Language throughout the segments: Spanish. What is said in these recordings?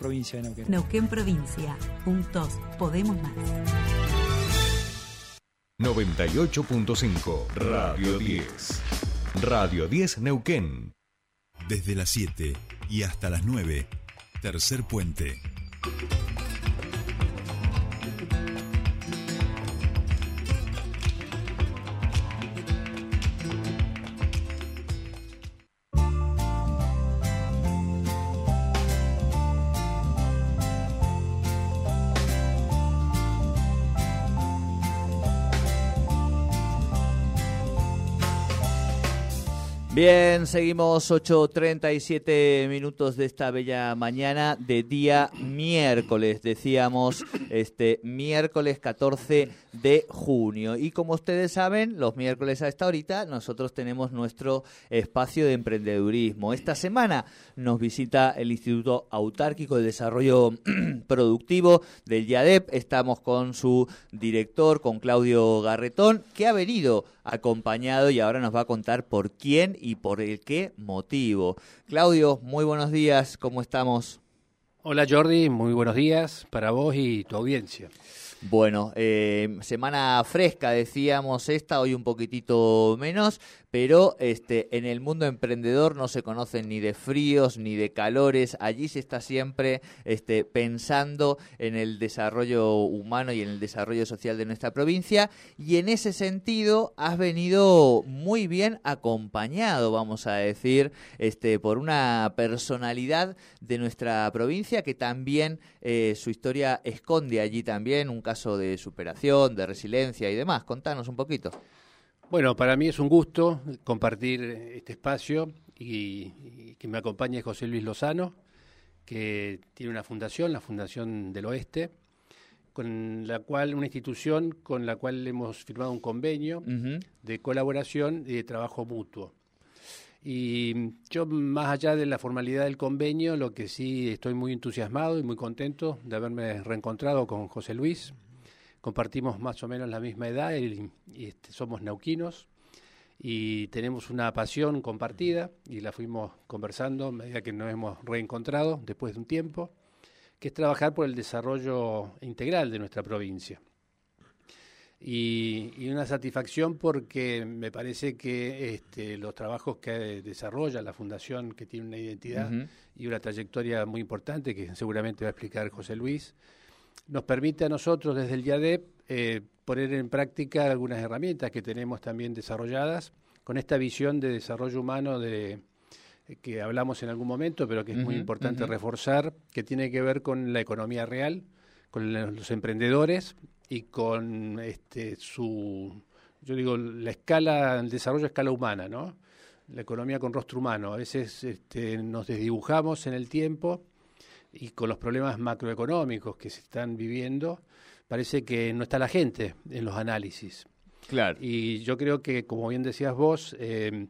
provincia de Neuquén. Neuquén Provincia. Juntos podemos más. 98.5 Radio 10. Radio 10 Neuquén. Desde las 7 y hasta las 9. Tercer puente. Bien, seguimos 8.37 minutos de esta bella mañana de día miércoles, decíamos, este miércoles 14 de junio. Y como ustedes saben, los miércoles a esta horita nosotros tenemos nuestro espacio de emprendedurismo. Esta semana nos visita el Instituto Autárquico de Desarrollo Productivo del IADEP. Estamos con su director, con Claudio Garretón, que ha venido acompañado y ahora nos va a contar por quién y por el qué motivo. Claudio, muy buenos días, ¿cómo estamos? Hola Jordi, muy buenos días para vos y tu audiencia. Bueno, eh, semana fresca decíamos esta, hoy un poquitito menos, pero este, en el mundo emprendedor no se conocen ni de fríos ni de calores, allí se está siempre este, pensando en el desarrollo humano y en el desarrollo social de nuestra provincia y en ese sentido has venido muy bien acompañado, vamos a decir, este, por una personalidad de nuestra provincia que también eh, su historia esconde allí también un caso de superación, de resiliencia y demás. Contanos un poquito. Bueno, para mí es un gusto compartir este espacio y, que me acompañe José Luis Lozano, que tiene una fundación, la Fundación del Oeste, con la cual, una institución con la cual hemos firmado un convenio de colaboración y de trabajo mutuo. Y yo, más allá de la formalidad del convenio, lo que sí estoy muy entusiasmado y muy contento de haberme reencontrado con José Luis. Compartimos más o menos la misma edad y, este, somos nauquinos y tenemos una pasión compartida y la fuimos conversando a medida que nos hemos reencontrado después de un tiempo, que es trabajar por el desarrollo integral de nuestra provincia. Y, una satisfacción porque me parece que este, los trabajos que desarrolla la Fundación, que tiene una identidad y una trayectoria muy importante, que seguramente va a explicar José Luis, nos permite a nosotros desde el IADEP eh, poner en práctica algunas herramientas que tenemos también desarrolladas con esta visión de desarrollo humano de que hablamos en algún momento, pero que es muy importante reforzar, que tiene que ver con la economía real, con los emprendedores y con este, su, yo digo, la escala, el desarrollo a escala humana, ¿no? La economía con rostro humano. A veces este, nos desdibujamos en el tiempo y con los problemas macroeconómicos que se están viviendo, parece que no está la gente en los análisis. Claro. Y yo creo que, como bien decías vos, eh,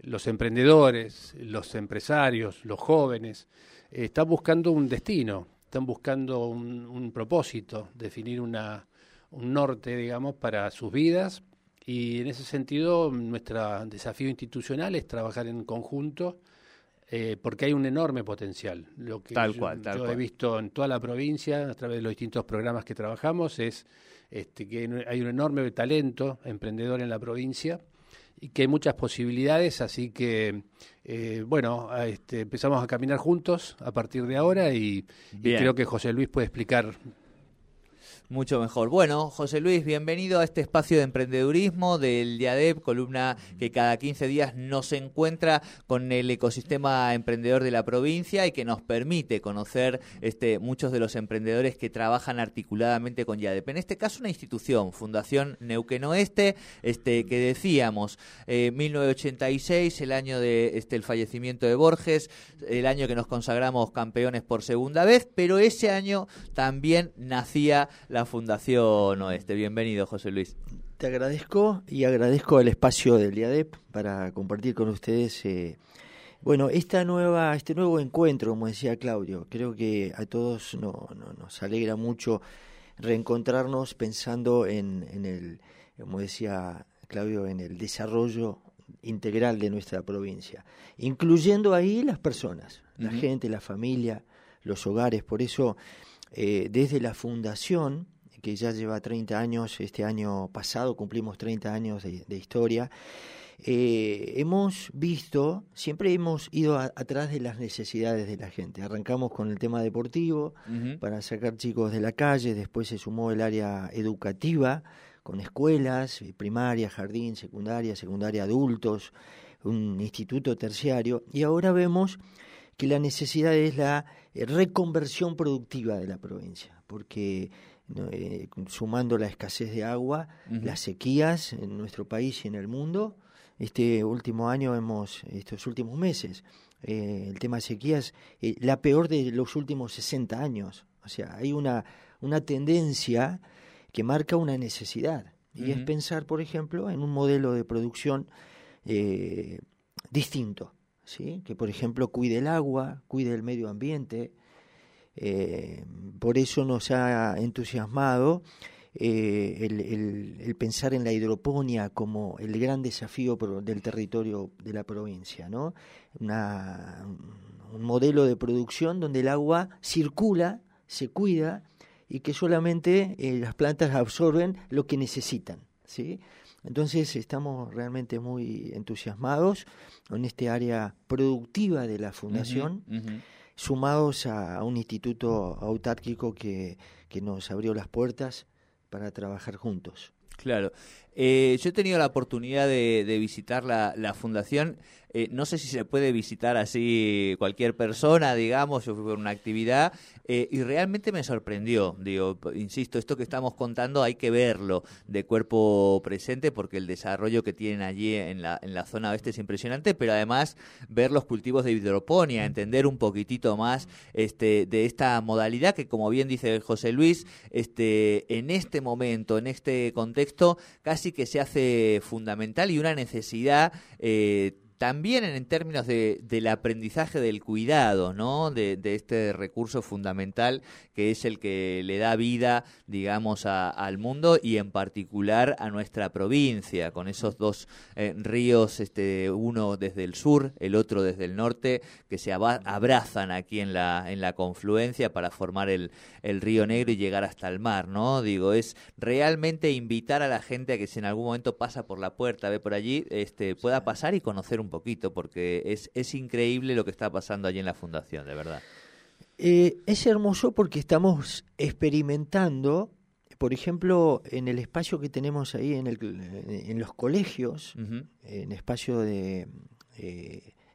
los emprendedores, los empresarios, los jóvenes, eh, están buscando un destino, están buscando un, un propósito, definir una, un norte, digamos, para sus vidas. Y en ese sentido, nuestro desafío institucional es trabajar en conjunto, eh, porque hay un enorme potencial. Lo que tal yo, cual, tal yo he visto en toda la provincia, a través de los distintos programas que trabajamos, es este, que hay un enorme talento emprendedor en la provincia y que hay muchas posibilidades, así que, eh, bueno, este, empezamos a caminar juntos a partir de ahora y, y creo que José Luis puede explicar mucho mejor. Bueno, José Luis, bienvenido a este espacio de emprendedurismo del DIADEP, columna que cada 15 días nos encuentra con el ecosistema emprendedor de la provincia y que nos permite conocer este, muchos de los emprendedores que trabajan articuladamente con DIADEP. En este caso, una institución, Fundación Neuquén Oeste, este, que decíamos, eh, 1986, el año de este, fallecimiento de Borges, el año que nos consagramos campeones por segunda vez, pero ese año también nacía la Fundación Oeste. Bienvenido, José Luis. Te agradezco y agradezco el espacio del IADEP para compartir con ustedes. Eh, bueno, esta nueva, este nuevo encuentro, como decía Claudio, creo que a todos no, nos alegra mucho reencontrarnos pensando en, en el, como decía Claudio, en el desarrollo integral de nuestra provincia, incluyendo ahí las personas, la gente, la familia, los hogares. Por eso, eh, desde la fundación, que ya lleva 30 años, este año pasado cumplimos 30 años de, historia, eh, hemos visto, siempre hemos ido atrás de las necesidades de la gente. Arrancamos con el tema deportivo para sacar chicos de la calle, después se sumó el área educativa con escuelas, eh, primaria, jardín, secundaria, secundaria adultos, un instituto terciario, y ahora vemos que la necesidad es la eh, reconversión productiva de la provincia, porque eh, sumando la escasez de agua, las sequías en nuestro país y en el mundo. Este último año hemos, estos últimos meses, eh, el tema de sequías, eh, la peor de los últimos 60 años. O sea, hay una, una tendencia que marca una necesidad. Y es pensar, por ejemplo, en un modelo de producción distinto, ¿sí? que, por ejemplo, cuide el agua, cuide el medio ambiente, eh, por eso nos ha entusiasmado eh, el, pensar en la hidroponía como el gran desafío del territorio de la provincia, ¿no? un modelo de producción donde el agua circula, se cuida y que solamente eh, las plantas absorben lo que necesitan, ¿sí? Entonces estamos realmente muy entusiasmados en este área productiva de la fundación sumados a, un instituto autárquico que, que nos abrió las puertas para trabajar juntos. Claro. Eh, yo he tenido la oportunidad de, visitar la, la fundación. Eh, no sé si se puede visitar así cualquier persona, digamos, yo fui por una actividad eh, y realmente me sorprendió. Digo, insisto, esto que estamos contando hay que verlo de cuerpo presente porque el desarrollo que tienen allí en la, en la zona oeste es impresionante, pero además ver los cultivos de hidroponía, entender un poquitito más este, de esta modalidad que, como bien dice José Luis, este, en este momento, en este contexto, casi que se hace fundamental y una necesidad eh, también en términos de, del aprendizaje del cuidado, ¿no? De, este recurso fundamental que es el que le da vida, digamos, al mundo y en particular a nuestra provincia, con esos dos eh, ríos, este, uno desde el sur, el otro desde el norte, que se abrazan aquí en la, en la confluencia para formar el, el río Negro y llegar hasta el mar, ¿no? Digo, es realmente invitar a la gente a que si en algún momento pasa por la puerta, ve por allí, este, pueda pasar y conocer un poquito, porque es, es increíble lo que está pasando allí en la fundación, de verdad. Eh, es hermoso porque estamos experimentando, por ejemplo, en el espacio que tenemos ahí en, el, en los colegios, en espacio de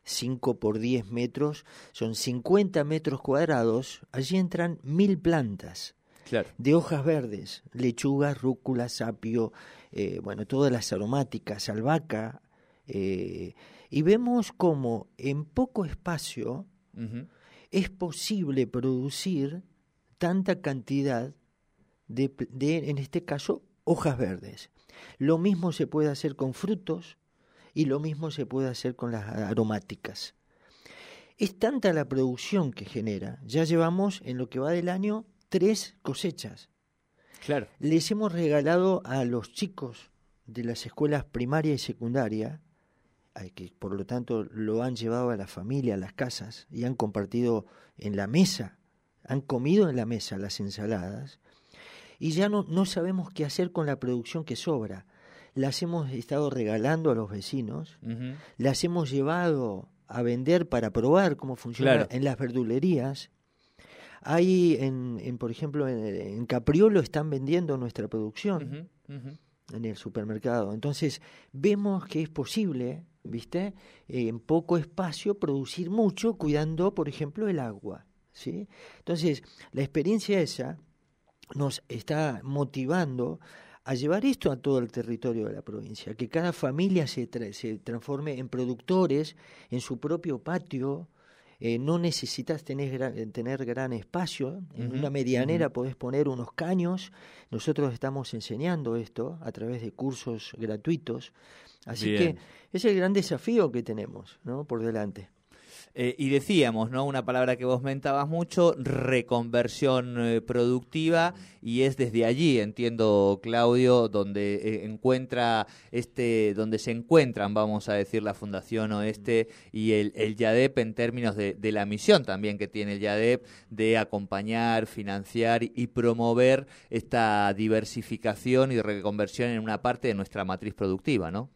5 eh, por 10 metros, son 50 metros cuadrados, allí entran mil plantas. de hojas verdes, lechuga, rúcula, sapio, eh, bueno, todas las aromáticas, albahaca, eh, y vemos como en poco espacio es posible producir tanta cantidad de, en este caso, hojas verdes. Lo mismo se puede hacer con frutos y lo mismo se puede hacer con las aromáticas. Es tanta la producción que genera. Ya llevamos en lo que va del año tres cosechas. Claro. Les hemos regalado a los chicos de las escuelas primaria y secundaria que por lo tanto lo han llevado a la familia, a las casas, y han compartido en la mesa, han comido en la mesa las ensaladas, y ya no, no sabemos qué hacer con la producción que sobra. Las hemos estado regalando a los vecinos, las hemos llevado a vender para probar cómo funciona en las verdulerías. Hay, en, en por ejemplo, en, Capriolo están vendiendo nuestra producción en el supermercado. Entonces, vemos que es posible ¿viste? en poco espacio producir mucho cuidando, por ejemplo, el agua, ¿sí? Entonces, la experiencia esa nos está motivando a llevar esto a todo el territorio de la provincia, que cada familia se, se transforme en productores en su propio patio, eh, no necesitas tener, tener gran espacio, en una medianera podés poner unos caños, nosotros estamos enseñando esto a través de cursos gratuitos, así que es el gran desafío que tenemos ¿no? por delante. Eh, y decíamos, ¿no? Una palabra que vos mentabas mucho, reconversión eh, productiva, y es desde allí, entiendo, Claudio, donde eh, encuentra este, donde se encuentran, vamos a decir, la Fundación Oeste y el, el YADEP en términos de, de, la misión también que tiene el YADEP de acompañar, financiar y promover esta diversificación y reconversión en una parte de nuestra matriz productiva, ¿no?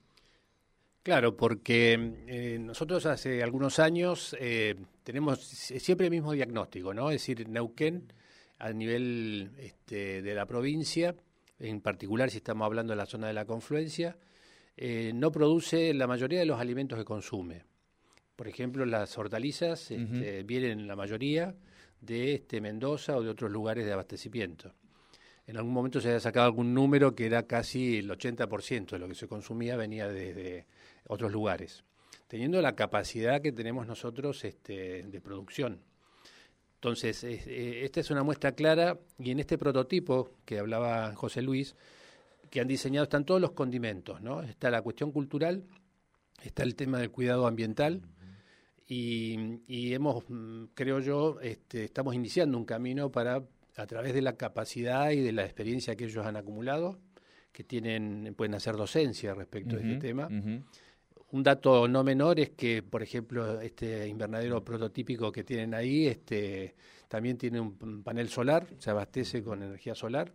Claro, porque eh, nosotros hace algunos años eh, tenemos siempre el mismo diagnóstico, ¿no? Es decir, Neuquén a nivel este, de la provincia, en particular si estamos hablando de la zona de la confluencia, eh, no produce la mayoría de los alimentos que consume. Por ejemplo, las hortalizas este, vienen la mayoría de este, Mendoza o de otros lugares de abastecimiento. En algún momento se había sacado algún número que era casi el 80% de lo que se consumía venía desde otros lugares, teniendo la capacidad que tenemos nosotros este, de producción. Entonces, eh, esta es una muestra clara y en este prototipo que hablaba José Luis, que han diseñado están todos los condimentos, ¿no? Está la cuestión cultural, está el tema del cuidado ambiental y, hemos, mm, creo yo, este, estamos iniciando un camino para, a través de la capacidad y de la experiencia que ellos han acumulado, que tienen, pueden hacer docencia respecto uh -huh, de este tema. Uh -huh. Un dato no menor es que, por ejemplo, este invernadero prototípico que tienen ahí, este, también tiene un panel solar, se abastece con energía solar,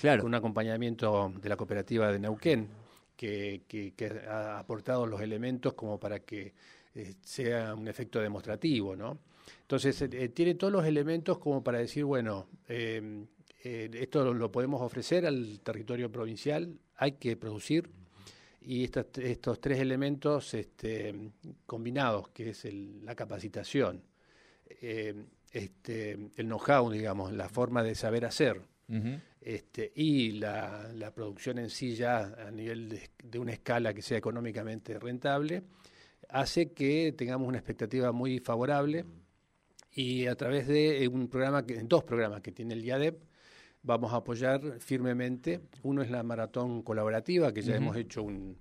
claro. con un acompañamiento de la cooperativa de Neuquén, que, que, que ha aportado los elementos como para que eh, sea un efecto demostrativo, ¿no? Entonces, eh, tiene todos los elementos como para decir, bueno, eh, eh, esto lo, lo, podemos ofrecer al territorio provincial, hay que producir, y estos, estos tres elementos este, combinados, que es el, la capacitación, eh, este, el know-how, digamos, la forma de saber hacer, uh -huh. este, y la, la, producción en sí ya a nivel de, de, una escala que sea económicamente rentable, hace que tengamos una expectativa muy favorable y a través de un programa, que, dos programas que tiene el IADEP, vamos a apoyar firmemente. Uno es la maratón colaborativa, que ya uh -huh. hemos hecho un,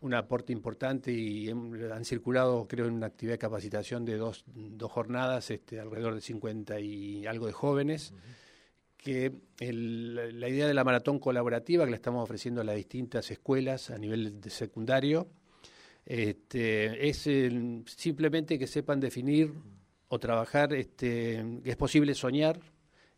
un, aporte importante y han circulado, creo, en una actividad de capacitación de dos, dos jornadas, este, alrededor de 50 y algo de jóvenes. Uh -huh. que el, la idea de la maratón colaborativa que la estamos ofreciendo a las distintas escuelas a nivel de secundario este, es el, simplemente que sepan definir o trabajar este, que es posible soñar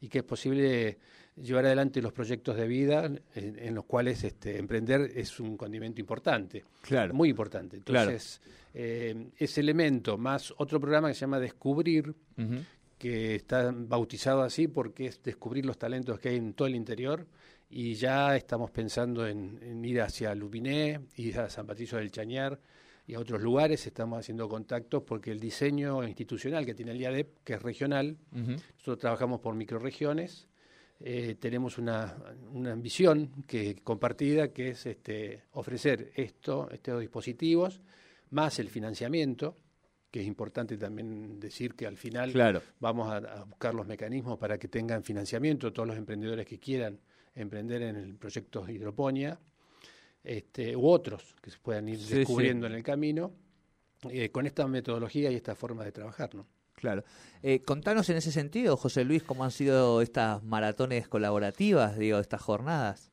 y que es posible llevar adelante los proyectos de vida en, en los cuales este, emprender es un condimento importante, claro. muy importante. Entonces, claro. eh, ese elemento más otro programa que se llama Descubrir, uh -huh. que está bautizado así porque es descubrir los talentos que hay en todo el interior y ya estamos pensando en, en ir hacia Lubiné, ir a San Patricio del Chañar, y a otros lugares, estamos haciendo contactos porque el diseño institucional que tiene el IADEP, que es regional, uh -huh. nosotros trabajamos por microregiones, eh, tenemos una, una ambición que, compartida que es este, ofrecer esto, estos dispositivos, más el financiamiento, que es importante también decir que al final claro. vamos a, a, buscar los mecanismos para que tengan financiamiento todos los emprendedores que quieran emprender en el proyecto hidroponía este, u otros que se puedan ir sí, descubriendo sí. en el camino, eh, con esta metodología y esta forma de trabajar. ¿no? Claro. Eh, contanos en ese sentido, José Luis, cómo han sido estas maratones colaborativas, digo, estas jornadas.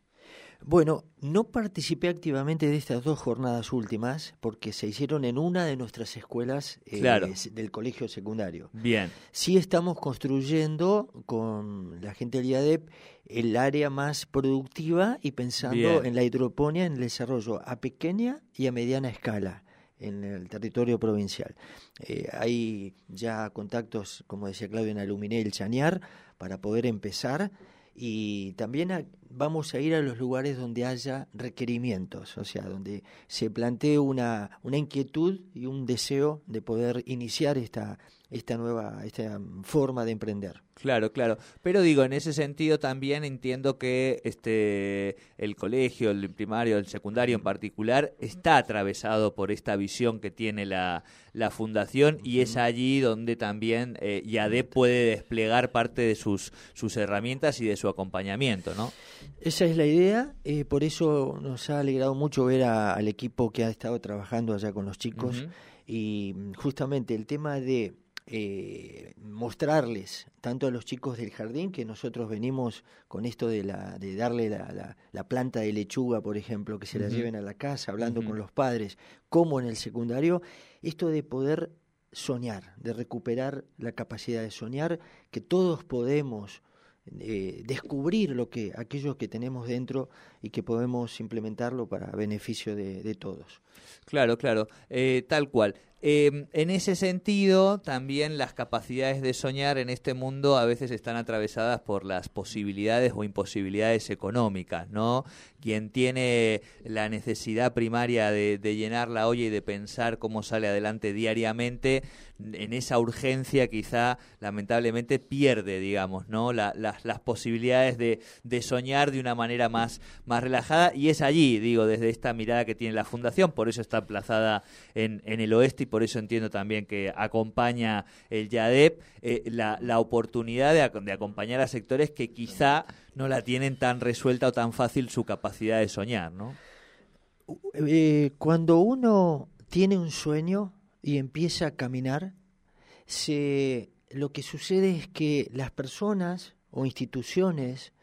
Bueno, no participé activamente de estas dos jornadas últimas porque se hicieron en una de nuestras escuelas eh, claro. del colegio secundario. Bien. Sí estamos construyendo con la gente del IADEP el área más productiva y pensando Bien. en la hidroponía, en el desarrollo a pequeña y a mediana escala en el territorio provincial. Eh, hay ya contactos, como decía Claudio, en Aluminé y el Chañar para poder empezar y también a, vamos a ir a los lugares donde haya requerimientos, o sea, donde se plantee una, una inquietud y un deseo de poder iniciar esta, esta nueva esta forma de emprender. Claro, claro. Pero digo, en ese sentido también entiendo que este el colegio, el primario, el secundario en particular, está atravesado por esta visión que tiene la, la fundación y es allí donde también eh, YADE puede desplegar parte de sus, sus herramientas y de su acompañamiento, ¿no? Esa es la idea, eh, por eso nos ha alegrado mucho ver a, al equipo que ha estado trabajando allá con los chicos. Uh -huh y mm, justamente el tema de eh, mostrarles tanto a los chicos del jardín que nosotros venimos con esto de, la, de darle la, la, planta de lechuga, por ejemplo, que se la lleven a la casa, hablando con los padres, como en el secundario, esto de poder soñar, de recuperar la capacidad de soñar, que todos podemos eh, descubrir lo que aquello que tenemos dentro y que podemos implementarlo para beneficio de, todos. Claro, claro, eh, tal cual. Em, en ese sentido, también las capacidades de soñar en este mundo a veces están atravesadas por las posibilidades o imposibilidades económicas, ¿no? Quien tiene la necesidad primaria de, llenar la olla y de pensar cómo sale adelante diariamente, en esa urgencia quizá lamentablemente pierde, digamos, ¿no? las posibilidades de, soñar de una manera más, más relajada y es allí, digo, desde esta mirada que tiene la Fundación, por eso está emplazada en, en el oeste por eso entiendo también que acompaña el YADEP eh, la, oportunidad de, acompañar a sectores que quizá no la tienen tan resuelta o tan fácil su capacidad de soñar, ¿no? Eh, cuando uno tiene un sueño y empieza a caminar, se, lo que sucede es que las personas o instituciones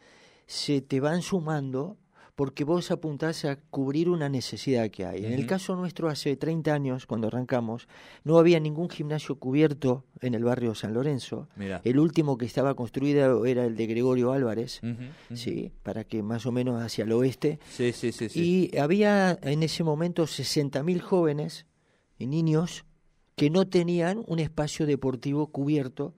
se te van sumando porque vos apuntás a cubrir una necesidad que hay. En el caso nuestro, hace 30 años, cuando arrancamos, no había ningún gimnasio cubierto en el barrio San Lorenzo. El último que estaba construido era el de Gregorio Álvarez, ¿sí? para que más o menos hacia el oeste. Sí, sí, sí, y había en ese momento 60.000 jóvenes y niños que no tenían un espacio deportivo cubierto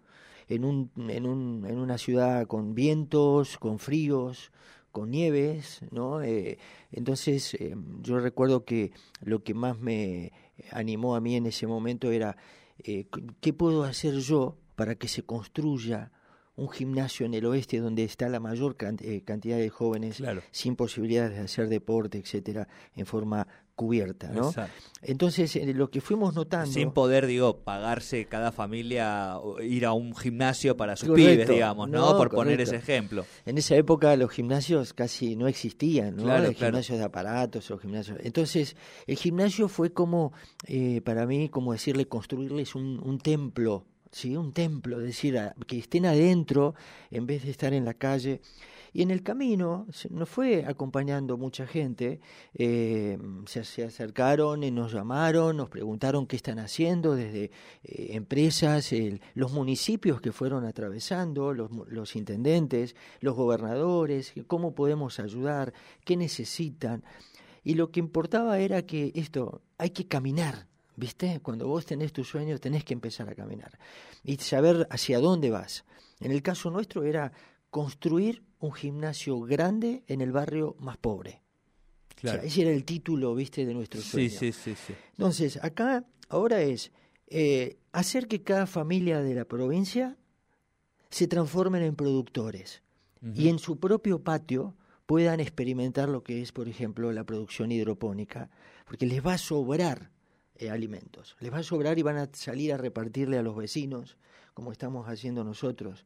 en, un, en, un, en una ciudad con vientos, con fríos, con nieves, ¿no? Eh, entonces eh, yo recuerdo que lo que más me animó a mí en ese momento era eh, qué puedo hacer yo para que se construya un gimnasio en el oeste donde está la mayor cantidad de jóvenes sin posibilidades de hacer deporte, etcétera, en forma cubierta, ¿no? Entonces, eh, lo que fuimos notando... Sin poder, digo, pagarse cada familia, ir a un gimnasio para sus pibes, digamos, ¿no? Por poner ese ejemplo. En esa época los gimnasios casi no existían, ¿no? los gimnasios de aparatos o gimnasios... Entonces, el gimnasio fue como, eh, para mí, como decirle, construirles un, un templo, ¿sí? Un templo, decir, que estén adentro en vez de estar en la calle. Y en el camino nos fue acompañando mucha gente, eh, se, acercaron, y nos llamaron, nos preguntaron qué están haciendo desde eh, empresas, los municipios que fueron atravesando, los, los intendentes, los gobernadores, cómo podemos ayudar, qué necesitan. Y lo que importaba era que esto, hay que caminar, ¿viste? Cuando vos tenés tus sueños tenés que empezar a caminar y saber hacia dónde vas. En el caso nuestro era construir un gimnasio grande en el barrio más pobre. Claro. ese era el título, viste, de nuestro sueño. Sí, sí, sí, Entonces, acá ahora es eh, hacer que cada familia de la provincia se transformen en productores y en su propio patio puedan experimentar lo que es, por ejemplo, la producción hidropónica, porque les va a sobrar eh, alimentos, les va a sobrar y van a salir a repartirle a los vecinos, como estamos haciendo nosotros.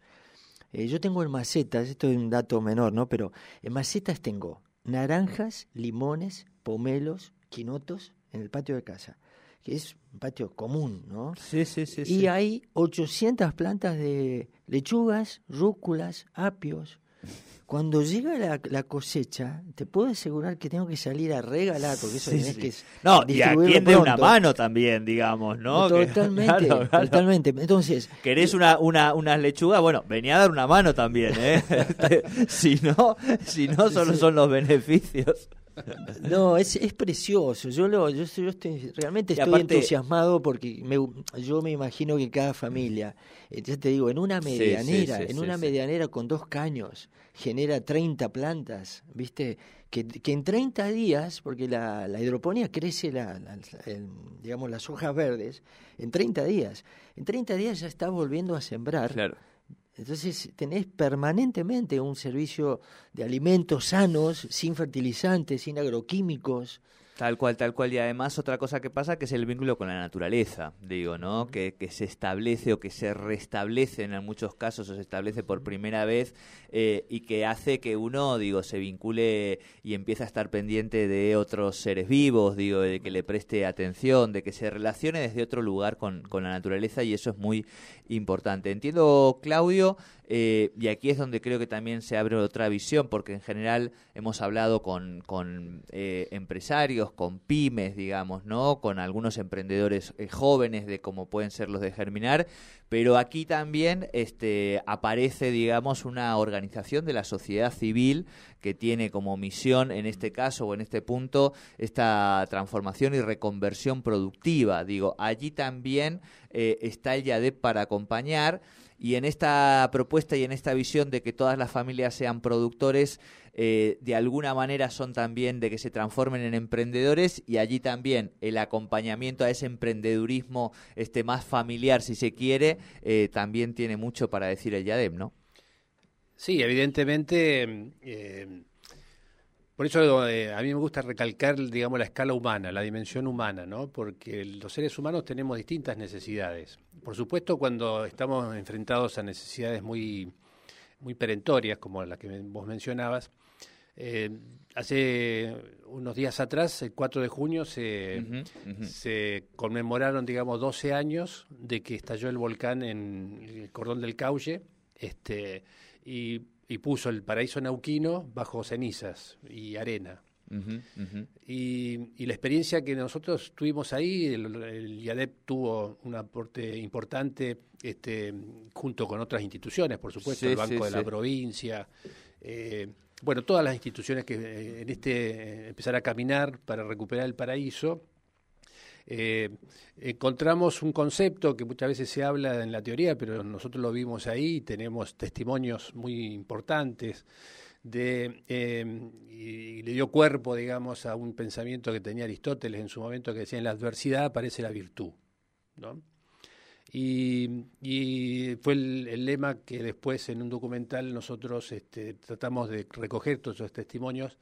Eh, yo tengo en macetas, esto es un dato menor, ¿no? Pero en macetas tengo naranjas, limones, pomelos, quinotos en el patio de casa, que es un patio común, ¿no? Sí, sí, sí. Y hay 800 plantas de lechugas, rúculas, apios, cuando llega la, cosecha, te puedo asegurar que tengo que salir a regalar, porque eso sí, que No, y a quien dé una mano también, digamos, ¿no? Totalmente, totalmente. Entonces... ¿Querés una, una, unas lechugas? Bueno, venía a dar una mano también, ¿eh? si no, si no, solo son los beneficios. No, es, es precioso. Yo lo, yo, estoy, realmente estoy entusiasmado porque me, yo me imagino que cada familia, eh, ya te digo, en una medianera, en una medianera con dos caños, genera 30 plantas, ¿viste? Que, que en 30 días, porque la, la hidroponía crece, la, digamos, las hojas verdes, en 30 días. En 30 días ya está volviendo a sembrar. Claro entonces tenés permanentemente un servicio de alimentos sanos, sin fertilizantes, sin agroquímicos. Tal cual, tal cual. Y además otra cosa que pasa que es el vínculo con la naturaleza, digo, ¿no? Que, que se establece o que se restablece en muchos casos o se establece por primera vez eh, y que hace que uno, digo, se vincule y empiece a estar pendiente de otros seres vivos, digo, de que le preste atención, de que se relacione desde otro lugar con, con la naturaleza y eso es muy importante. Entiendo, Claudio, eh, y aquí es donde creo que también se abre otra visión, porque en general hemos hablado con, con eh, empresarios, con pymes, digamos, ¿no? Con algunos emprendedores eh, jóvenes de cómo pueden ser los de Germinar, pero aquí también este, aparece, digamos, una organización de la sociedad civil que tiene como misión, en este caso o en este punto, esta transformación y reconversión productiva. Digo, allí también está el YADEP para acompañar. Y en esta propuesta y en esta visión de que todas las familias sean productores, eh, de alguna manera son también de que se transformen en emprendedores y allí también el acompañamiento a ese emprendedurismo este, más familiar, si se quiere, eh, también tiene mucho para decir el YADEM, ¿no? Sí, evidentemente. Eh, por eso a mí me gusta recalcar, digamos, la escala humana, la dimensión humana, ¿no? Porque los seres humanos tenemos distintas necesidades. Por supuesto, cuando estamos enfrentados a necesidades muy, muy perentorias, como la que vos mencionabas, eh, hace unos días atrás, el 4 de junio, se, se conmemoraron, digamos, 12 años de que estalló el volcán en el cordón del Caulle, este, y, y puso el paraíso nauquino bajo cenizas y arena. Y, la experiencia que nosotros tuvimos ahí, el, IADEP tuvo un aporte importante este, junto con otras instituciones, por supuesto, el Banco de la Provincia. Eh, bueno, todas las instituciones que eh, en este eh, empezar a caminar para recuperar el paraíso, encontramos un concepto que muchas veces se habla en la teoría, pero nosotros lo vimos ahí, tenemos testimonios muy importantes de, y, le dio cuerpo, digamos, a un pensamiento que tenía Aristóteles en su momento que decía, en la adversidad aparece la virtud. ¿no? Y, fue el, lema que después en un documental nosotros este, tratamos de recoger todos esos testimonios.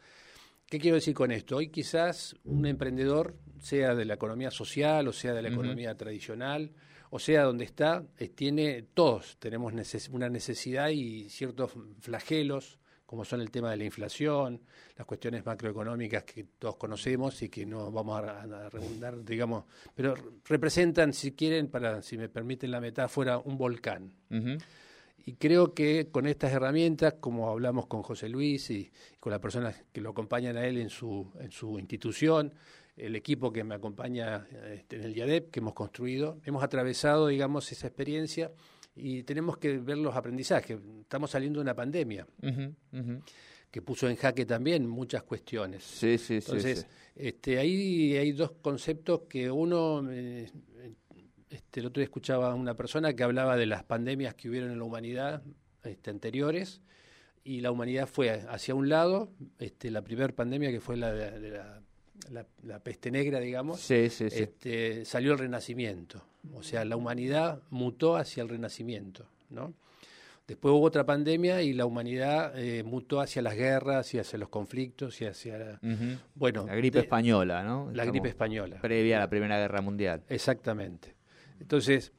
¿Qué quiero decir con esto? Hoy quizás un emprendedor, sea de la economía social o sea de la economía tradicional, o sea donde está, eh, tiene, todos tenemos una necesidad y ciertos flagelos como son el tema de la inflación, las cuestiones macroeconómicas que todos conocemos y que no vamos a, a digamos, pero representan, si quieren, para, si me permiten la metáfora, un volcán. Y creo que con estas herramientas, como hablamos con José Luis y, con las personas que lo acompañan a él en su, en su institución, el equipo que me acompaña este, en el IADEP que hemos construido, hemos atravesado, digamos, esa experiencia y tenemos que ver los aprendizajes. Estamos saliendo de una pandemia que puso en jaque también muchas cuestiones. Sí, sí, Entonces, Este, ahí hay dos conceptos que uno, eh, este, el otro día escuchaba a una persona que hablaba de las pandemias que hubieron en la humanidad este, anteriores y la humanidad fue hacia un lado, este, la primera pandemia que fue la de, la la, peste negra, digamos, este, salió el renacimiento. O sea, la humanidad mutó hacia el renacimiento, ¿no? Después hubo otra pandemia y la humanidad eh, mutó hacia las guerras y hacia los conflictos y hacia... Bueno, la gripe española, ¿no? La gripe española. Previa a la Primera Guerra Mundial. Exactamente. Entonces,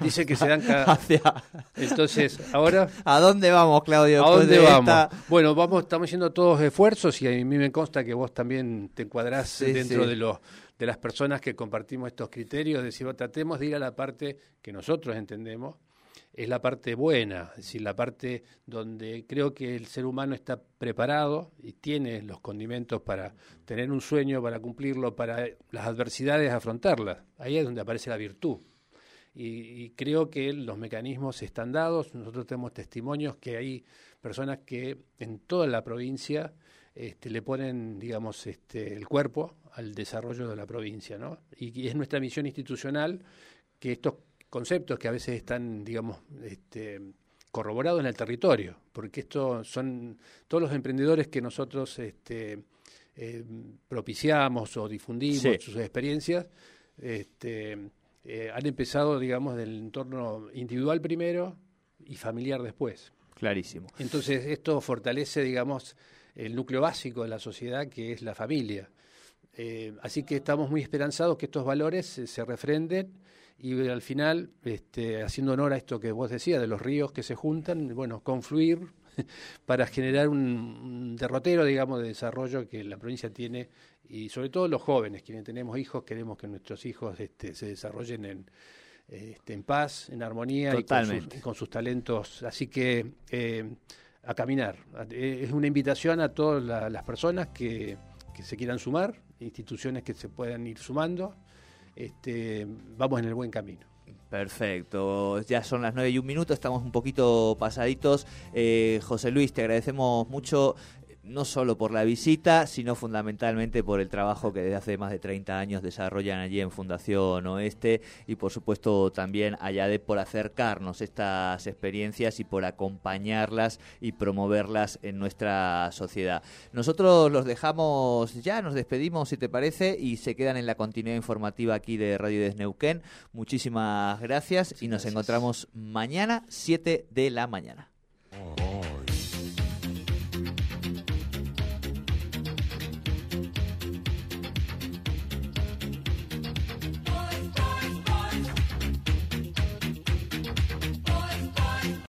dice que se dan cada... Entonces, ahora... ¿A dónde vamos, Claudio? ¿A dónde vamos? Bueno, vamos, estamos haciendo todos esfuerzos y a mí me consta que vos también te encuadrás dentro de los de las personas que compartimos estos criterios, de decir, tratemos de ir a la parte que nosotros entendemos, es la parte buena, es decir, la parte donde creo que el ser humano está preparado y tiene los condimentos para tener un sueño, para cumplirlo, para las adversidades afrontarlas. Ahí es donde aparece la virtud y, creo que los mecanismos están dados. Nosotros tenemos testimonios que hay personas que en toda la provincia este, le ponen, digamos, este, el cuerpo al desarrollo de la provincia, ¿no? Y, es nuestra misión institucional que estos conceptos que a veces están, digamos, este, corroborados en el territorio, porque estos son todos los emprendedores que nosotros este, eh, propiciamos o difundimos sus experiencias, este, eh, han empezado, digamos, del entorno individual primero y familiar después. Clarísimo. Entonces, esto fortalece, digamos, el núcleo básico de la sociedad, que es la familia. Eh, así que estamos muy esperanzados que estos valores se refrenden y al final, este, haciendo honor a esto que vos decías, de los ríos que se juntan, bueno, confluir para generar un, derrotero, digamos, de desarrollo que la provincia tiene y sobre todo los jóvenes, quienes tenemos hijos, queremos que nuestros hijos este, se desarrollen en, este, en paz, en armonía y con, sus, talentos. Así que eh, a caminar. Es una invitación a todas las personas que, que se quieran sumar, instituciones que se puedan ir sumando este, vamos en el buen camino. Perfecto, ya son las nueve y un minuto, estamos un poquito pasaditos. Eh, José Luis, te agradecemos mucho no solo por la visita, sino fundamentalmente por el trabajo que desde hace más de 30 años desarrollan allí en Fundación Oeste y por supuesto también allá de por acercarnos estas experiencias y por acompañarlas y promoverlas en nuestra sociedad. Nosotros los dejamos ya, nos despedimos si te parece y se quedan en la continuidad informativa aquí de Radio Desneuquén. Muchísimas gracias y nos encontramos mañana 7 de la mañana.